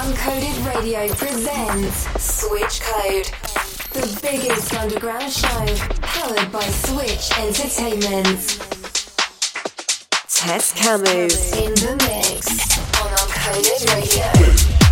Uncoded Radio presents Switch Code, the biggest underground show powered by Switch Entertainment. Tess Kamu in the mix on Uncoded Radio.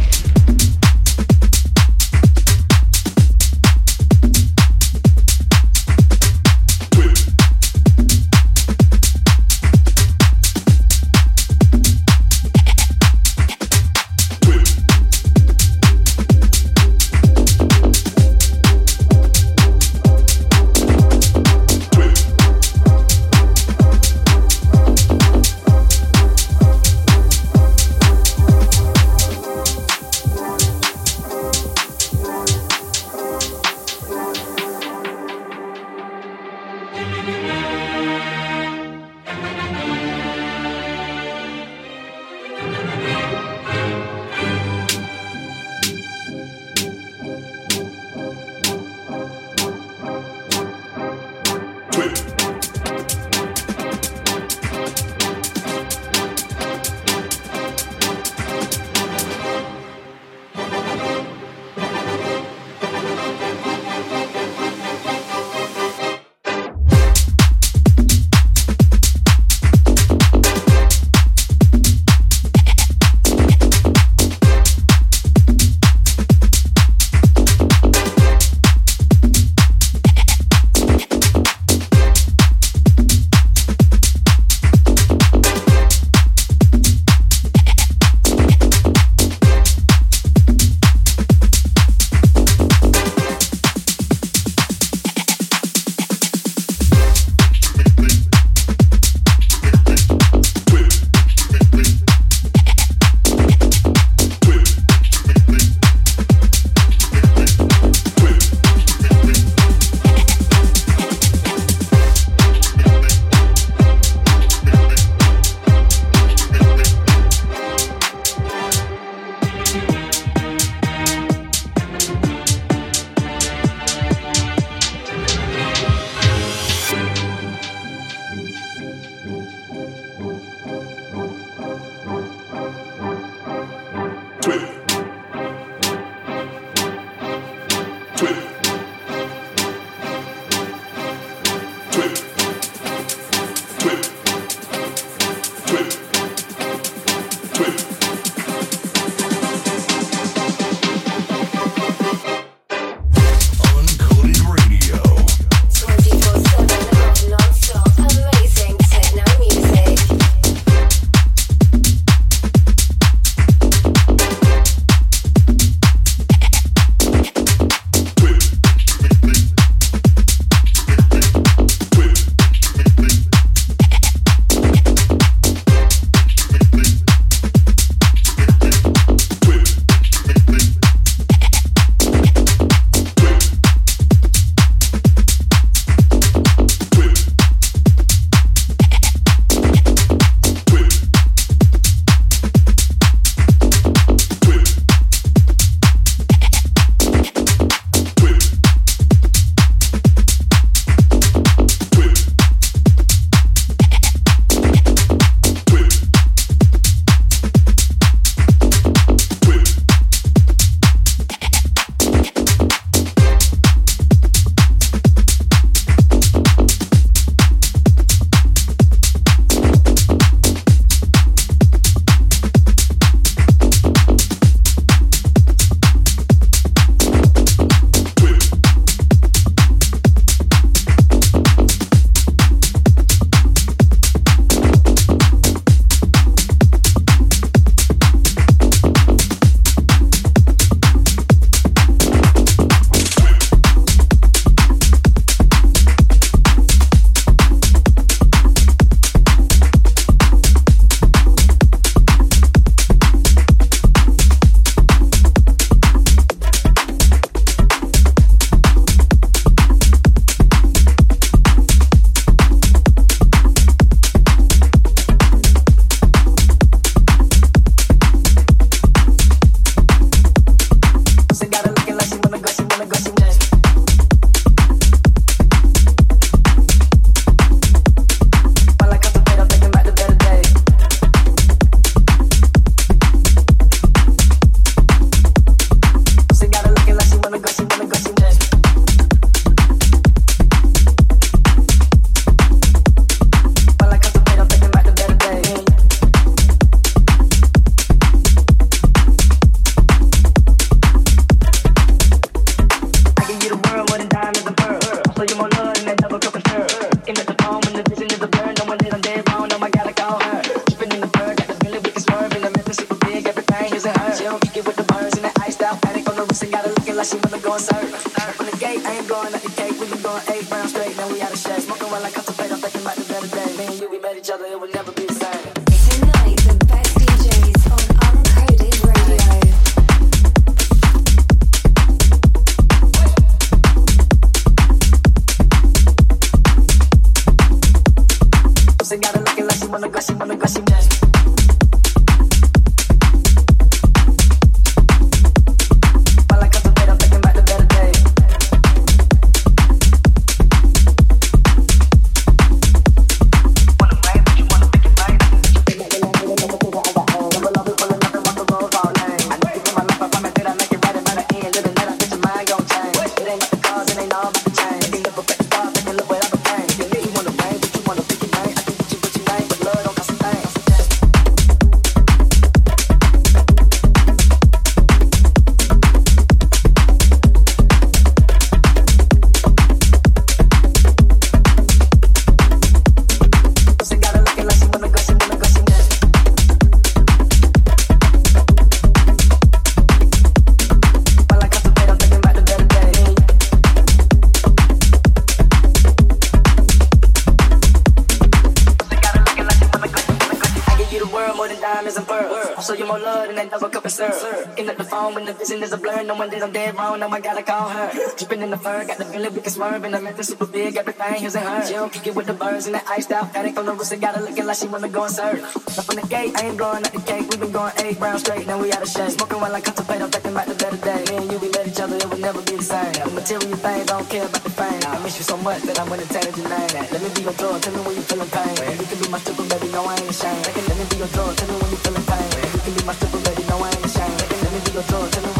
Wrong. Now I gotta call her. Dripping in the fur, got the feeling we can swerve. And I'm super big, everything here's in her. She don't kick it with the birds and the iced out. It on the wrist and got it looking like she wanna go and serve. Up on the gate, I ain't blowing up the cake. we been going eight rounds straight, now we out of shape. Smoking while I contemplate, I'm thinking about the better day. Me and you, we met each other, it will never be the same. The material things, I don't care about the fame. I miss you so much that I'm gonna change your name. Let me be your drug, tell me when you feeling pain. You can be my stripper, baby, no, I ain't ashamed. Let me be your drug, tell me when you feeling pain. You can be my stripper, baby, no, I ain't ashamed. Let me be your drug, tell me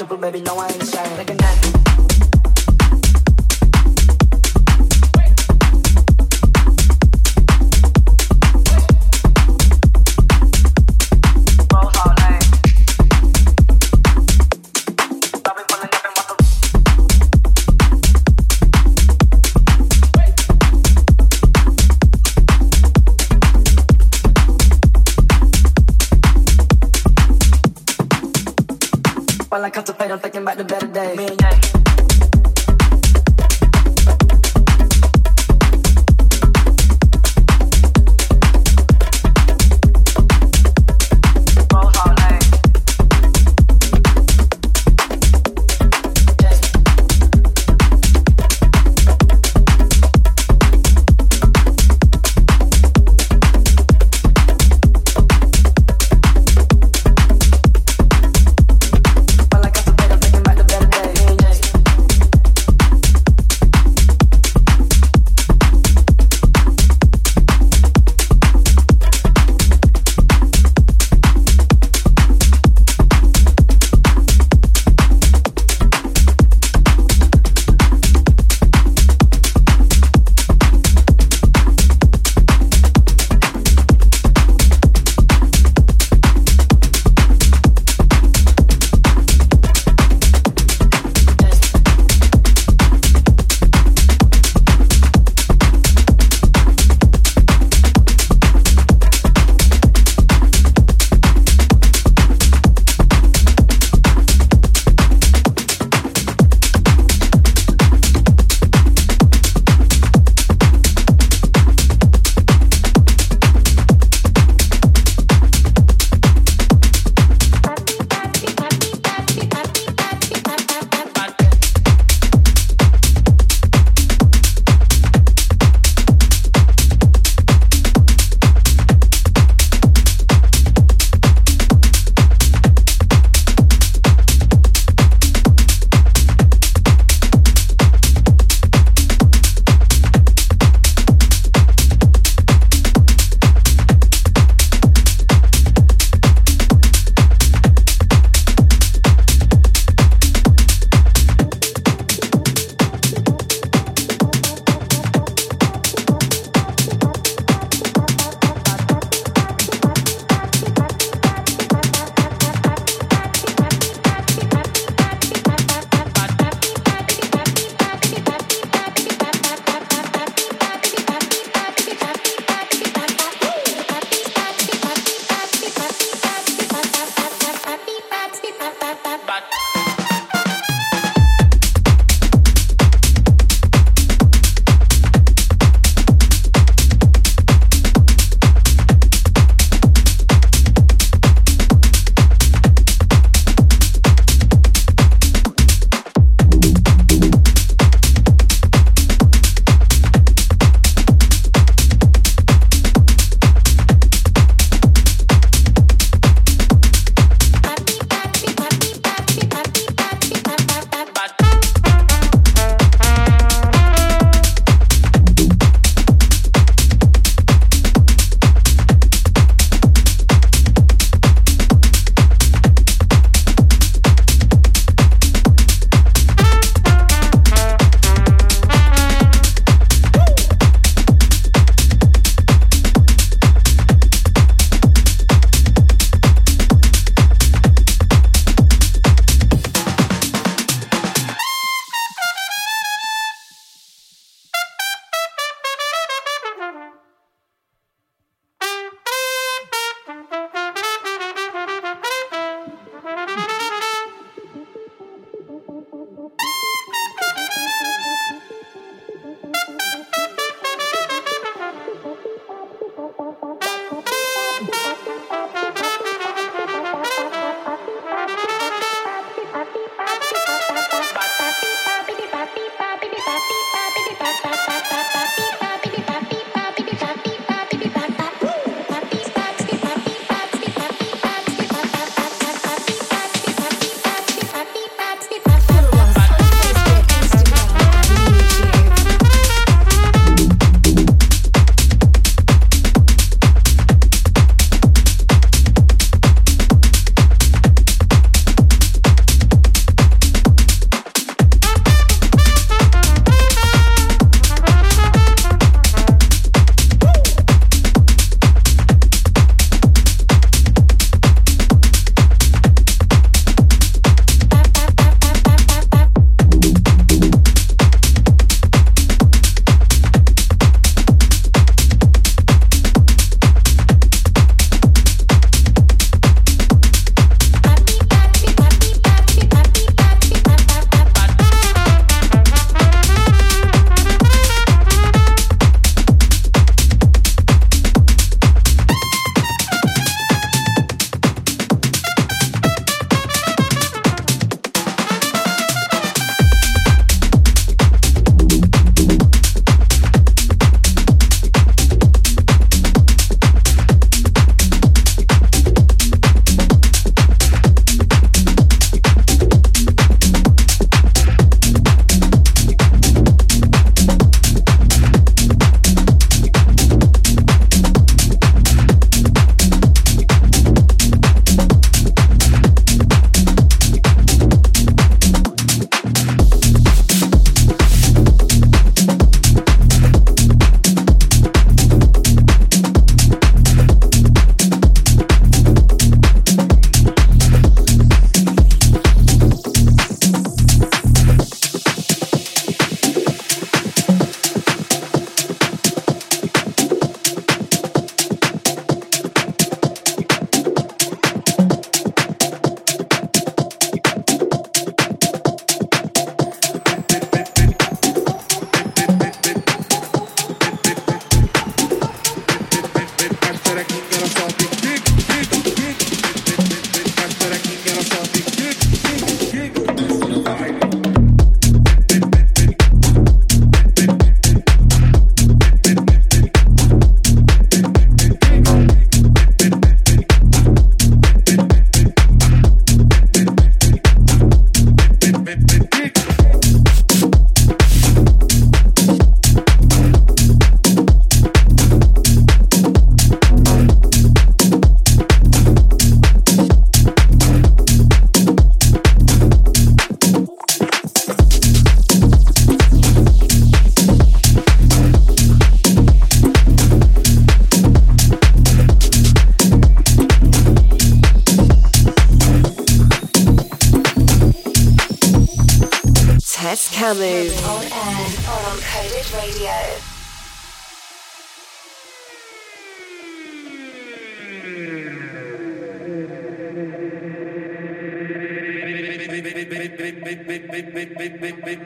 Stripper, baby, no, I ain't ashamed. Like a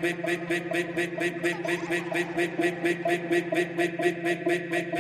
big big big big big big big big big big big big big big big big big big big